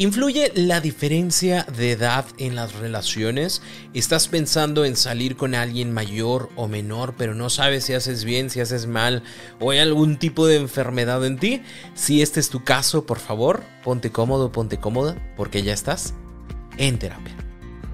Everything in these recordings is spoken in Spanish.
¿Influye la diferencia de edad en las relaciones? ¿Estás pensando en salir con alguien mayor o menor, pero no sabes si haces bien, si haces mal o hay algún tipo de enfermedad en ti? Si este es tu caso, por favor, ponte cómodo, ponte cómoda, porque ya estás en terapia.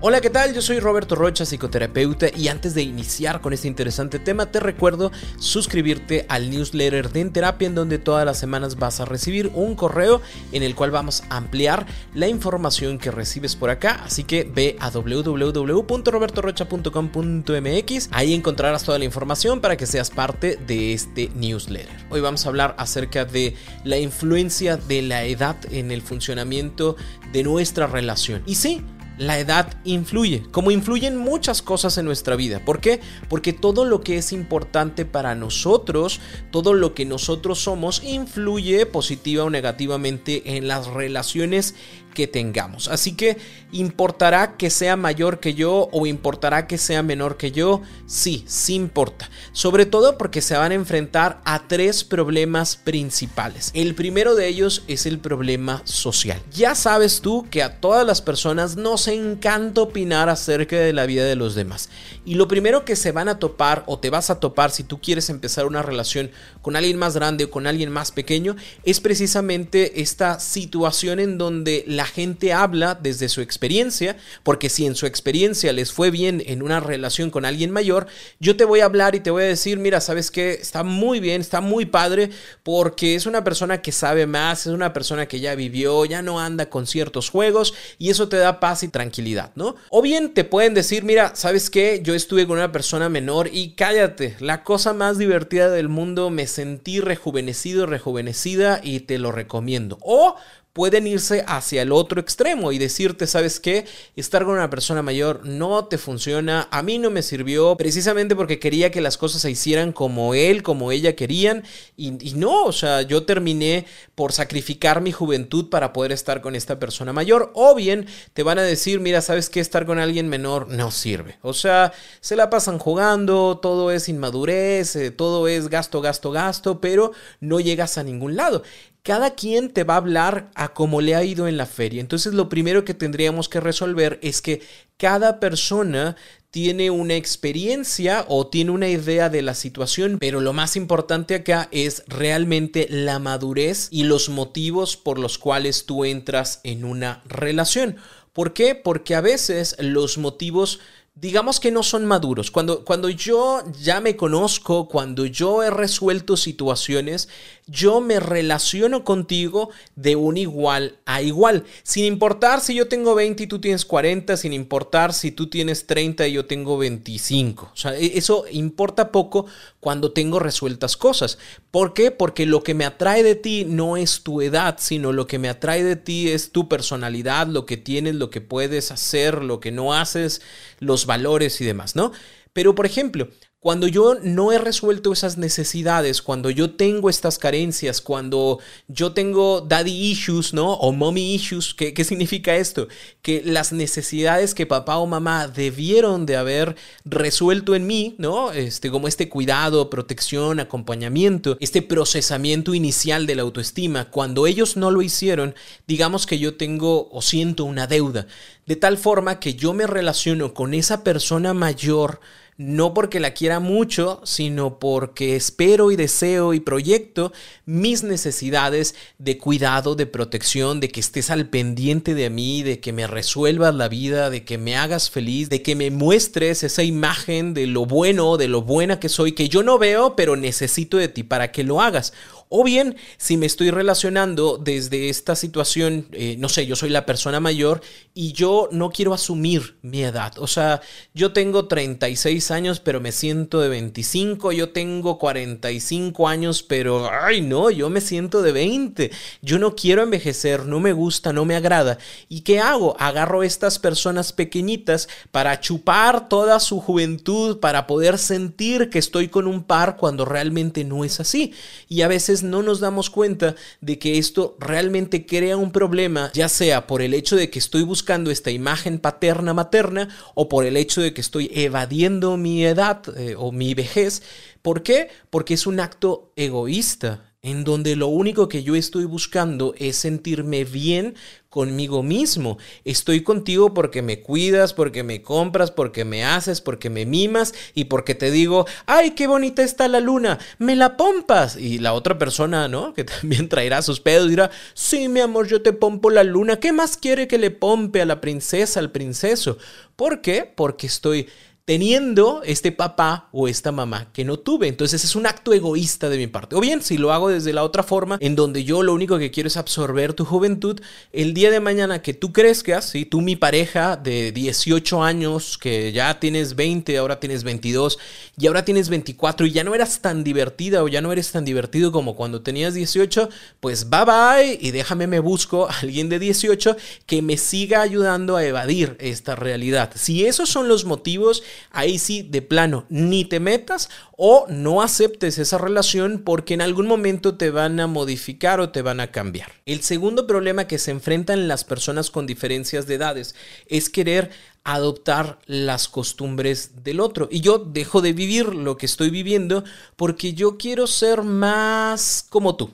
Hola, ¿qué tal? Yo soy Roberto Rocha, psicoterapeuta, y antes de iniciar con este interesante tema, te recuerdo suscribirte al newsletter de En Terapia, en donde todas las semanas vas a recibir un correo en el cual vamos a ampliar la información que recibes por acá. Así que ve a www.robertorocha.com.mx, ahí encontrarás toda la información para que seas parte de este newsletter. Hoy vamos a hablar acerca de la influencia de la edad en el funcionamiento de nuestra relación. Y sí, la edad influye, como influyen muchas cosas en nuestra vida. ¿Por qué? Porque todo lo que es importante para nosotros, todo lo que nosotros somos, influye positiva o negativamente en las relaciones que tengamos. Así que, ¿importará que sea mayor que yo o importará que sea menor que yo? Sí, sí importa. Sobre todo porque se van a enfrentar a tres problemas principales. El primero de ellos es el problema social. Ya sabes tú que a todas las personas nos encanta opinar acerca de la vida de los demás. Y lo primero que se van a topar o te vas a topar si tú quieres empezar una relación con alguien más grande o con alguien más pequeño es precisamente esta situación en donde la gente habla desde su experiencia, porque si en su experiencia les fue bien en una relación con alguien mayor, yo te voy a hablar y te voy a decir, mira, sabes que está muy bien, está muy padre, porque es una persona que sabe más, es una persona que ya vivió, ya no anda con ciertos juegos y eso te da paz y tranquilidad, ¿no? O bien te pueden decir, mira, sabes que yo estuve con una persona menor y cállate, la cosa más divertida del mundo, me sentí rejuvenecido, rejuvenecida y te lo recomiendo. O pueden irse hacia el otro extremo y decirte, ¿sabes qué? Estar con una persona mayor no te funciona, a mí no me sirvió, precisamente porque quería que las cosas se hicieran como él, como ella querían, y, no, o sea, yo terminé por sacrificar mi juventud para poder estar con esta persona mayor, o bien te van a decir, mira, ¿sabes qué? Estar con alguien menor no sirve, o sea, se la pasan jugando, todo es inmadurez, eh, todo es gasto, gasto, gasto, pero no llegas a ningún lado cada quien te va a hablar a cómo le ha ido en la feria. Entonces lo primero que tendríamos que resolver es que cada persona tiene una experiencia o tiene una idea de la situación, pero lo más importante acá es realmente la madurez y los motivos por los cuales tú entras en una relación. ¿Por qué? Porque a veces los motivos digamos que no son maduros. Cuando, cuando yo ya me conozco, cuando yo he resuelto situaciones, yo me relaciono contigo de un igual a igual, sin importar si yo tengo 20 y tú tienes 40, sin importar si tú tienes 30 y yo tengo 25. O sea, e, eso importa poco cuando tengo resueltas cosas. ¿Por qué? Porque lo que me atrae de ti no es tu edad, sino lo que me atrae de ti es tu personalidad, lo que tienes, lo que puedes hacer, lo que no haces, los valores y demás, ¿no? Pero, por ejemplo, cuando yo no he resuelto esas necesidades, cuando yo tengo estas carencias, cuando yo tengo daddy issues, ¿no? O mommy issues, ¿qué, ¿qué, significa esto? Que las necesidades que papá o mamá debieron de haber resuelto en mí, ¿no? Este, como este cuidado, protección, acompañamiento, este procesamiento inicial de la autoestima, cuando ellos no lo hicieron, digamos que yo tengo o siento una deuda, de tal forma que yo me relaciono con esa persona mayor, no porque la quiera mucho, sino porque espero y deseo y proyecto mis necesidades de cuidado, de protección, de que estés al pendiente de mí, de que me resuelvas la vida, de que me hagas feliz, de que me muestres esa imagen de lo bueno, de lo buena que soy, que yo no veo, pero necesito de ti para que lo hagas. O bien, si me estoy relacionando desde esta situación, eh, no sé, yo soy la persona mayor y yo no quiero asumir mi edad. O sea, yo tengo 36 años, pero me siento de 25. Yo tengo 45 años, pero, ay, no, yo me siento de 20. Yo no quiero envejecer, no me gusta, no me agrada. ¿Y qué hago? Agarro estas personas pequeñitas para chupar toda su juventud, para poder sentir que estoy con un par cuando realmente no es así. Y a veces no nos damos cuenta de que esto realmente crea un problema, ya sea por el hecho de que estoy buscando esta imagen paterna materna o por el hecho de que estoy evadiendo mi edad eh, o mi vejez. ¿Por qué? Porque es un acto egoísta en donde lo único que yo estoy buscando es sentirme bien conmigo mismo. Estoy contigo porque me cuidas, porque me compras, porque me haces, porque me mimas y porque te digo, ay, qué bonita está la luna, me la pompas. Y la otra persona, ¿no? Que también traerá sus pedos, dirá, sí, mi amor, yo te pompo la luna. ¿Qué más quiere que le pompe a la princesa, al princeso? ¿Por qué? Porque estoy teniendo este papá o esta mamá que no tuve. Entonces es un acto egoísta de mi parte. O bien, si lo hago desde la otra forma, en donde yo lo único que quiero es absorber tu juventud, el día de mañana que tú crezcas, ¿sí? tú mi pareja de 18 años, que ya tienes 20, ahora tienes 22 y ahora tienes 24 y ya no eras tan divertida o ya no eres tan divertido como cuando tenías 18, pues bye bye y déjame me busco a alguien de 18 que me siga ayudando a evadir esta realidad. Si esos son los motivos, ahí sí, de plano, ni te metas o no aceptes esa relación porque en algún momento te van a modificar o te van a cambiar. El segundo problema que se enfrentan las personas con diferencias de edades es querer adoptar las costumbres del otro. Y yo dejo de vivir lo que estoy viviendo porque yo quiero ser más como tú.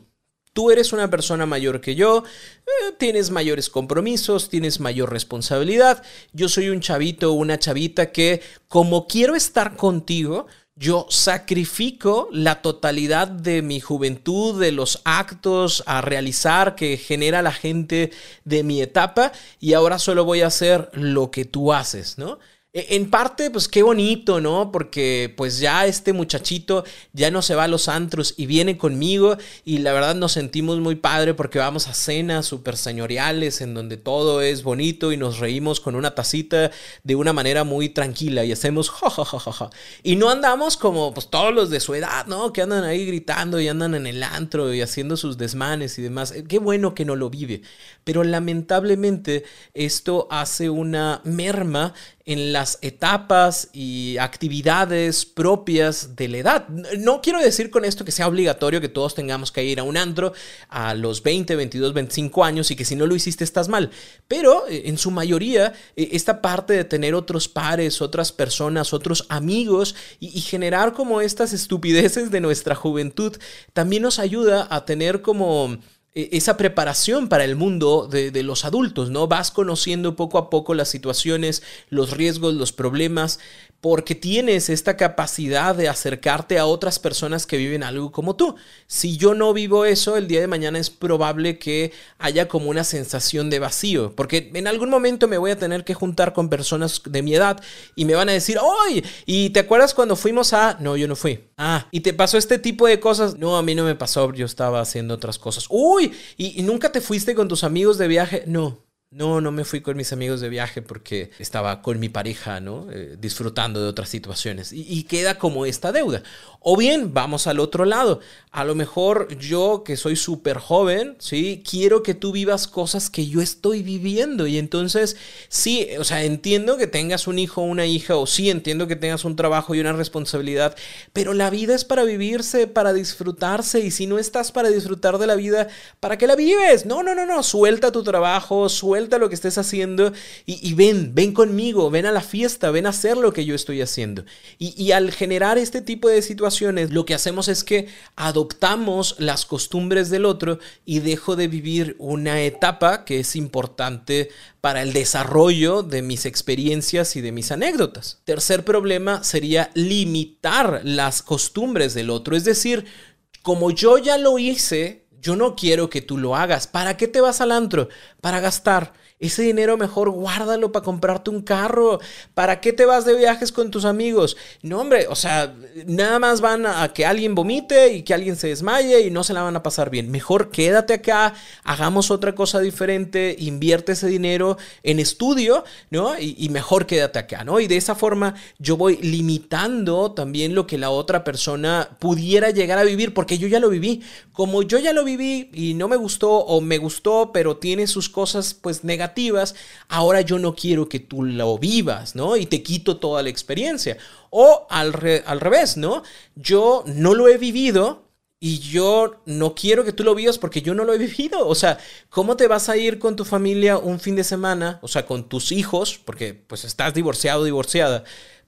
Tú eres una persona mayor que yo, eh, tienes mayores compromisos, tienes mayor responsabilidad. Yo soy un chavito o una chavita que como quiero estar contigo, yo sacrifico la totalidad de mi juventud, de los actos a realizar que genera la gente de mi etapa y ahora solo voy a hacer lo que tú haces, ¿no? E, en parte, pues qué bonito, ¿no? Porque pues ya este muchachito ya no se va a los antros y viene conmigo y la verdad nos sentimos muy padre porque vamos a cenas súper señoriales en donde todo es bonito y nos reímos con una tacita de una manera muy tranquila y hacemos ja, Y no andamos como pues todos los de su edad, ¿no? Que andan ahí gritando y andan en el antro y haciendo sus desmanes y demás. Qué bueno que no lo vive. Pero lamentablemente esto hace una merma en las etapas y actividades propias de la edad. No quiero decir con esto que sea obligatorio que todos tengamos que ir a un antro a los 20, 22, 25 años y que si no lo hiciste estás mal, pero eh, en su mayoría eh, esta parte de tener otros pares, otras personas, otros amigos y, generar como estas estupideces de nuestra juventud también nos ayuda a tener como esa preparación para el mundo de, los adultos, ¿no? Vas conociendo poco a poco las situaciones, los riesgos, los problemas, porque tienes esta capacidad de acercarte a otras personas que viven algo como tú. Si yo no vivo eso, el día de mañana es probable que haya como una sensación de vacío, porque en algún momento me voy a tener que juntar con personas de mi edad y me van a decir, ¡ay! ¿Y te acuerdas cuando fuimos a... No, yo no fui. Ah, ¿y te pasó este tipo de cosas? No, a mí no me pasó, yo estaba haciendo otras cosas. ¡Uy! ¿Y, nunca te fuiste con tus amigos de viaje? No. No, no me fui con mis amigos de viaje porque estaba con mi pareja, ¿no? Eh, disfrutando de otras situaciones. Y, queda como esta deuda. O bien, vamos al otro lado. A lo mejor yo, que soy súper joven, ¿sí? Quiero que tú vivas cosas que yo estoy viviendo. Y entonces, sí, o sea, entiendo que tengas un hijo o una hija, o sí, entiendo que tengas un trabajo y una responsabilidad, pero la vida es para vivirse, para disfrutarse. Y si no estás para disfrutar de la vida, ¿para qué la vives? No, no, no, no. Suelta tu trabajo, suelta lo que estés haciendo y, ven, ven conmigo, ven a la fiesta, ven a hacer lo que yo estoy haciendo. Y, al generar este tipo de situaciones, lo que hacemos es que adoptamos las costumbres del otro y dejo de vivir una etapa que es importante para el desarrollo de mis experiencias y de mis anécdotas. Tercer problema sería limitar las costumbres del otro, es decir, como yo ya lo hice, yo no quiero que tú lo hagas. ¿Para qué te vas al antro? Para gastar. Ese dinero mejor guárdalo para comprarte un carro. ¿Para qué te vas de viajes con tus amigos? No, hombre, o sea, nada más van a que alguien vomite y que alguien se desmaye y no se la van a pasar bien. Mejor quédate acá, hagamos otra cosa diferente, invierte ese dinero en estudio, ¿no? Y, mejor quédate acá, ¿no? Y de esa forma yo voy limitando también lo que la otra persona pudiera llegar a vivir, porque yo ya lo viví. Como yo ya lo viví y no me gustó o me gustó, pero tiene sus cosas pues negativas ahora yo no quiero que tú lo vivas, ¿no? Y te quito toda la experiencia. O al, al revés, ¿no? Yo no lo he vivido, y yo no quiero que tú lo vivas porque yo no lo he vivido. O sea, ¿cómo te vas a ir con tu familia un fin de semana? O sea, con tus hijos, porque pues estás divorciado, divorciada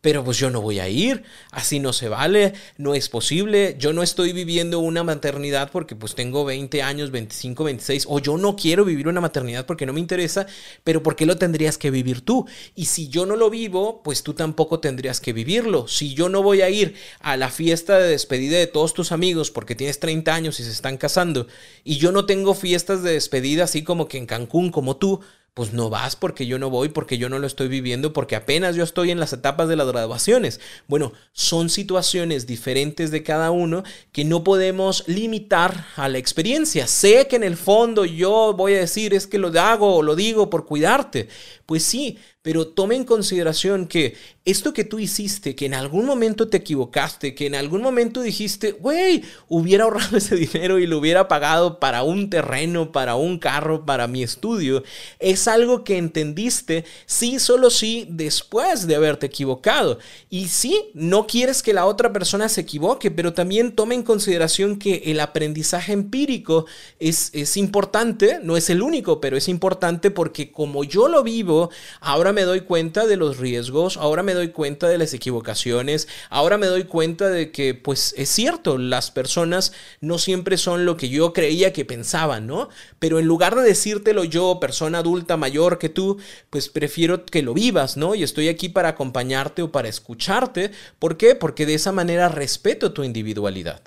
pero pues yo no voy a ir, así no se vale, no es posible, yo no estoy viviendo una maternidad porque pues tengo 20 años, 25, 26, o yo no quiero vivir una maternidad porque no me interesa, pero ¿por qué lo tendrías que vivir tú? Y si yo no lo vivo, pues tú tampoco tendrías que vivirlo. Si yo no voy a ir a la fiesta de despedida de todos tus amigos porque tienes 30 años y se están casando, y yo no tengo fiestas de despedida así como que en Cancún como tú, pues no vas porque yo no voy, porque yo no lo estoy viviendo, porque apenas yo estoy en las etapas de las graduaciones. Bueno, son situaciones diferentes de cada uno que no podemos limitar a la experiencia. Sé que en el fondo yo voy a decir es que lo hago o lo digo por cuidarte. Pues sí, pero tome en consideración que esto que tú hiciste, que en algún momento te equivocaste, que en algún momento dijiste, güey, hubiera ahorrado ese dinero y lo hubiera pagado para un terreno, para un carro, para mi estudio, es algo que entendiste, sí, solo sí, después de haberte equivocado. Y sí, no quieres que la otra persona se equivoque, pero también tome en consideración que el aprendizaje empírico es, es importante, no es el único, pero es importante porque como yo lo vivo, ahora me doy cuenta de los riesgos, ahora me doy cuenta de las equivocaciones, ahora me doy cuenta de que pues es cierto, las personas no siempre son lo que yo creía que pensaban, ¿no? Pero en lugar de decírtelo yo, persona adulta mayor que tú, pues prefiero que lo vivas, ¿no? Y estoy aquí para acompañarte o para escucharte. ¿Por qué? Porque de esa manera respeto tu individualidad.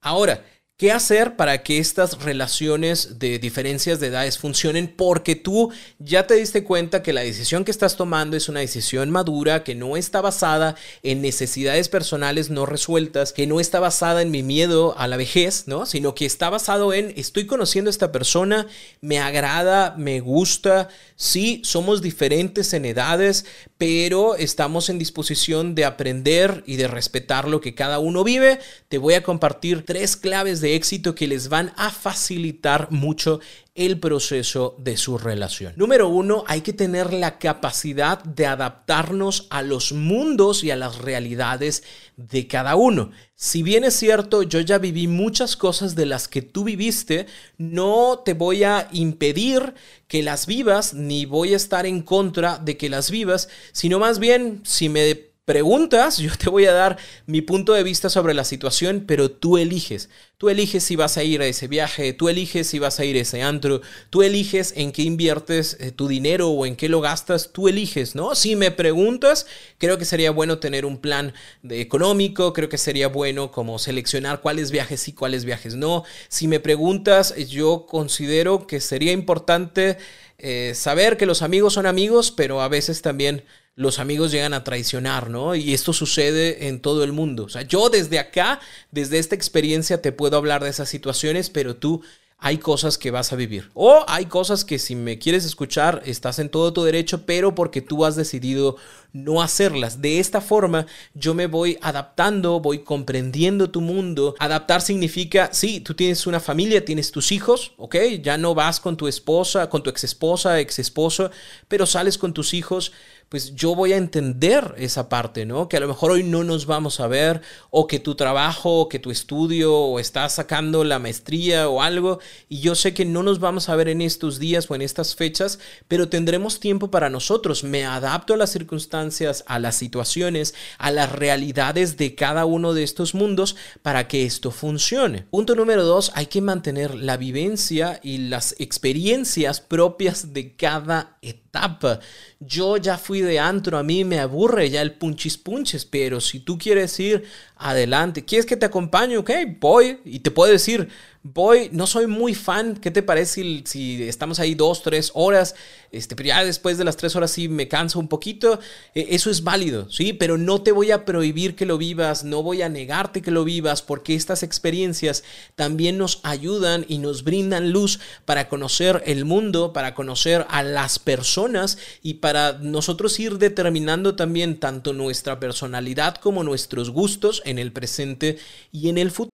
Ahora, ¿Qué hacer para que estas relaciones de diferencias de edades funcionen? Porque tú ya te diste cuenta que la decisión que estás tomando es una decisión madura, que no está basada en necesidades personales no resueltas, que no está basada en mi miedo a la vejez, ¿no? Sino que está basado en estoy conociendo a esta persona, me agrada, me gusta, sí, somos diferentes en edades, pero estamos en disposición de aprender y de respetar lo que cada uno vive. Te voy a compartir tres claves de éxito que les van a facilitar mucho el proceso de su relación. Número uno, hay que tener la capacidad de adaptarnos a los mundos y a las realidades de cada uno. Si bien es cierto, yo ya viví muchas cosas de las que tú viviste, no te voy a impedir que las vivas, ni voy a estar en contra de que las vivas, sino más bien, si me preguntas, yo te voy a dar mi punto de vista sobre la situación, pero tú eliges. Tú eliges si vas a ir a ese viaje, tú eliges si vas a ir a ese antro, tú eliges en qué inviertes eh, tu dinero o en qué lo gastas, tú eliges, ¿no? Si me preguntas, creo que sería bueno tener un plan de económico, creo que sería bueno como seleccionar cuáles viajes sí, cuáles viajes no. Si me preguntas, yo considero que sería importante eh, saber que los amigos son amigos, pero a veces también los amigos llegan a traicionar, ¿no? Y esto sucede en todo el mundo. O sea, yo desde acá, desde esta experiencia, te puedo hablar de esas situaciones, pero tú hay cosas que vas a vivir. O hay cosas que si me quieres escuchar, estás en todo tu derecho, pero porque tú has decidido no hacerlas. De esta forma yo me voy adaptando, voy comprendiendo tu mundo. Adaptar significa, sí, tú tienes una familia, tienes tus hijos, ¿ok? Ya no vas con tu esposa, con tu ex esposa, ex esposo, pero sales con tus hijos pues yo voy a entender esa parte, ¿no? Que a lo mejor hoy no nos vamos a ver, o que tu trabajo, o que tu estudio, o estás sacando la maestría o algo, y yo sé que no nos vamos a ver en estos días o en estas fechas, pero tendremos tiempo para nosotros. Me adapto a las circunstancias, a las situaciones, a las realidades de cada uno de estos mundos para que esto funcione. Punto número dos, hay que mantener la vivencia y las experiencias propias de cada etapa. Yo ya fui de antro, a mí me aburre ya el punchis punches, pero si tú quieres ir adelante, quieres que te acompañe, ok, voy. Y te puedo decir, voy, no soy muy fan, ¿qué te parece si, estamos ahí dos, tres horas? Este, pero ya después de las tres horas sí me canso un poquito, e, eso es válido, ¿sí? Pero no te voy a prohibir que lo vivas, no voy a negarte que lo vivas, porque estas experiencias también nos ayudan y nos brindan luz para conocer el mundo, para conocer a las personas y para nosotros ir determinando también tanto nuestra personalidad como nuestros gustos el presente y en el futuro.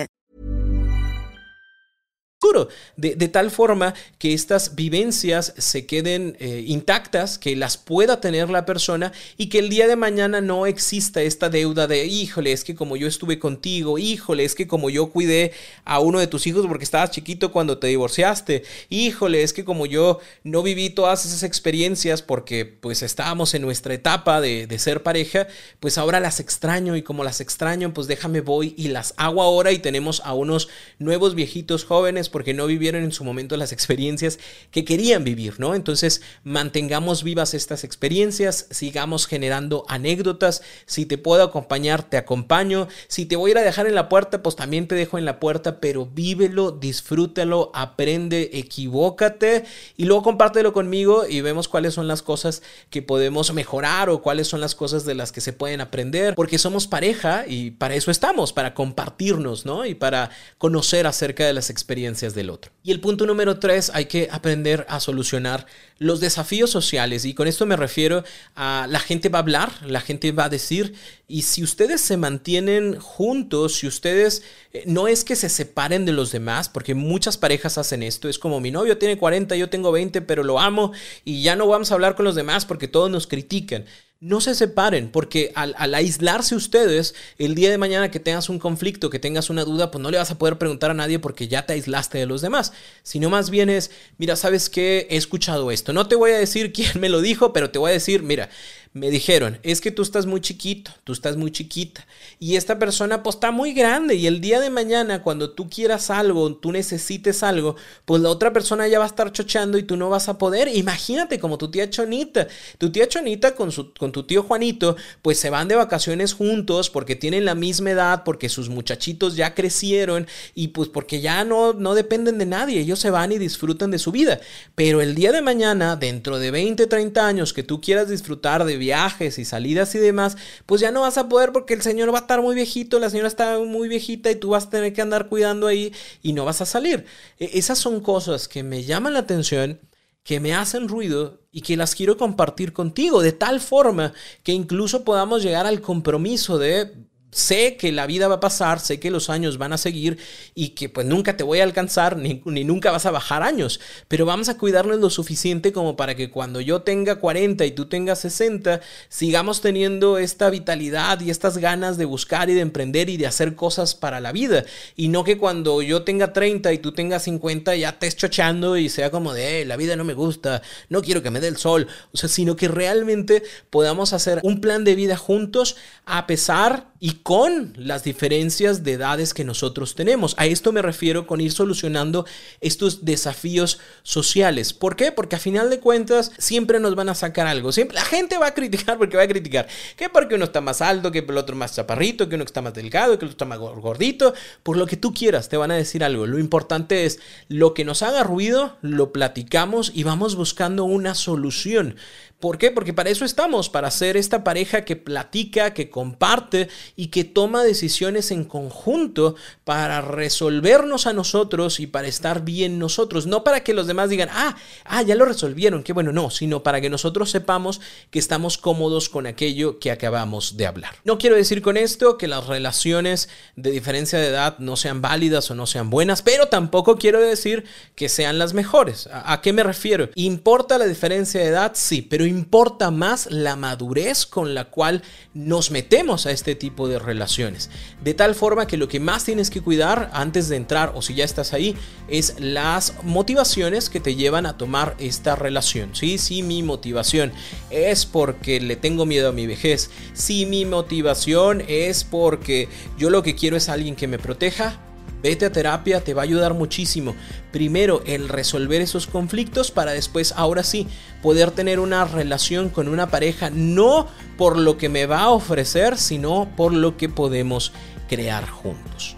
De, de, tal forma que estas vivencias se queden eh, intactas, que las pueda tener la persona y que el día de mañana no exista esta deuda de, híjole, es que como yo estuve contigo, híjole, es que como yo cuidé a uno de tus hijos porque estabas chiquito cuando te divorciaste, híjole, es que como yo no viví todas esas experiencias porque pues estábamos en nuestra etapa de, de ser pareja, pues ahora las extraño y como las extraño, pues déjame voy y las hago ahora y tenemos a unos nuevos viejitos jóvenes porque no vivieron en su momento las experiencias que querían vivir, ¿no? Entonces, mantengamos vivas estas experiencias, sigamos generando anécdotas, si te puedo acompañar, te acompaño, si te voy a ir a dejar en la puerta, pues también te dejo en la puerta, pero vívelo, disfrútalo, aprende, equivócate y luego compártelo conmigo y vemos cuáles son las cosas que podemos mejorar o cuáles son las cosas de las que se pueden aprender, porque somos pareja y para eso estamos, para compartirnos, ¿no? Y para conocer acerca de las experiencias del otro. Y el punto número tres, hay que aprender a solucionar los desafíos sociales. Y con esto me refiero a la gente va a hablar, la gente va a decir, y si ustedes se mantienen juntos, si ustedes, eh, no es que se separen de los demás, porque muchas parejas hacen esto, es como mi novio tiene 40, yo tengo 20, pero lo amo y ya no vamos a hablar con los demás porque todos nos critican no se separen, porque al, aislarse ustedes, el día de mañana que tengas un conflicto, que tengas una duda, pues no le vas a poder preguntar a nadie porque ya te aislaste de los demás, sino más bien es, mira, ¿sabes qué? He escuchado esto. No te voy a decir quién me lo dijo, pero te voy a decir, mira, me dijeron, es que tú estás muy chiquito, tú estás muy chiquita. Y esta persona pues está muy grande y el día de mañana cuando tú quieras algo, tú necesites algo, pues la otra persona ya va a estar chochando y tú no vas a poder. Imagínate como tu tía Chonita. Tu tía Chonita con, su, con tu tío Juanito pues se van de vacaciones juntos porque tienen la misma edad, porque sus muchachitos ya crecieron y pues porque ya no, no dependen de nadie. Ellos se van y disfrutan de su vida. Pero el día de mañana, dentro de 20, 30 años que tú quieras disfrutar de viajes y salidas y demás, pues ya no vas a poder porque el señor va a estar muy viejito, la señora está muy viejita y tú vas a tener que andar cuidando ahí y no vas a salir. E, esas son cosas que me llaman la atención que me hacen ruido y que las quiero compartir contigo, de tal forma que incluso podamos llegar al compromiso de sé que la vida va a pasar, sé que los años van a seguir y que pues nunca te voy a alcanzar ni, nunca vas a bajar años, pero vamos a cuidarnos lo suficiente como para que cuando yo tenga 40 y tú tengas 60, sigamos teniendo esta vitalidad y estas ganas de buscar y de emprender y de hacer cosas para la vida. Y no que cuando yo tenga 30 y tú tengas 50 ya te chochando y sea como de la vida no me gusta, no quiero que me dé el sol, o sea, sino que realmente podamos hacer un plan de vida juntos a pesar y con las diferencias de edades que nosotros tenemos. A esto me refiero con ir solucionando estos desafíos sociales. ¿Por qué? Porque a final de cuentas siempre nos van a sacar algo. Siempre la gente va a criticar porque va a criticar. Que porque uno está más alto, que el otro más chaparrito, que uno está más delgado, que el otro está más gordito. Por lo que tú quieras, te van a decir algo. Lo importante es lo que nos haga ruido, lo platicamos y vamos buscando una solución. ¿Por qué? Porque para eso estamos, para ser esta pareja que platica, que comparte y que toma decisiones en conjunto para resolvernos a nosotros y para estar bien nosotros. No para que los demás digan, ah, ah, ya lo resolvieron, qué bueno, no, sino para que nosotros sepamos que estamos cómodos con aquello que acabamos de hablar. No quiero decir con esto que las relaciones de diferencia de edad no sean válidas o no sean buenas, pero tampoco quiero decir que sean las mejores. ¿A, a qué me refiero? ¿Importa la diferencia de edad? Sí, pero importa más la madurez con la cual nos metemos a este tipo de relaciones. De tal forma que lo que más tienes que cuidar antes de entrar o si ya estás ahí es las motivaciones que te llevan a tomar esta relación. Sí, sí, mi motivación es porque le tengo miedo a mi vejez. Si mi motivación es porque yo lo que quiero es alguien que me proteja Vete a terapia, te va a ayudar muchísimo. Primero, el resolver esos conflictos para después, ahora sí, poder tener una relación con una pareja, no por lo que me va a ofrecer, sino por lo que podemos crear juntos.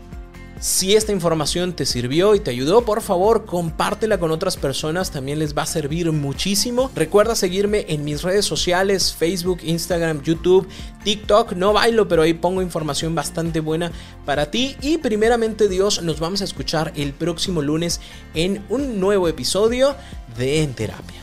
Si esta información te sirvió y te ayudó, por favor compártela con otras personas, también les va a servir muchísimo. Recuerda seguirme en mis redes sociales, Facebook, Instagram, YouTube, TikTok. No bailo, pero ahí pongo información bastante buena para ti. Y primeramente Dios, nos vamos a escuchar el próximo lunes en un nuevo episodio de En Terapia.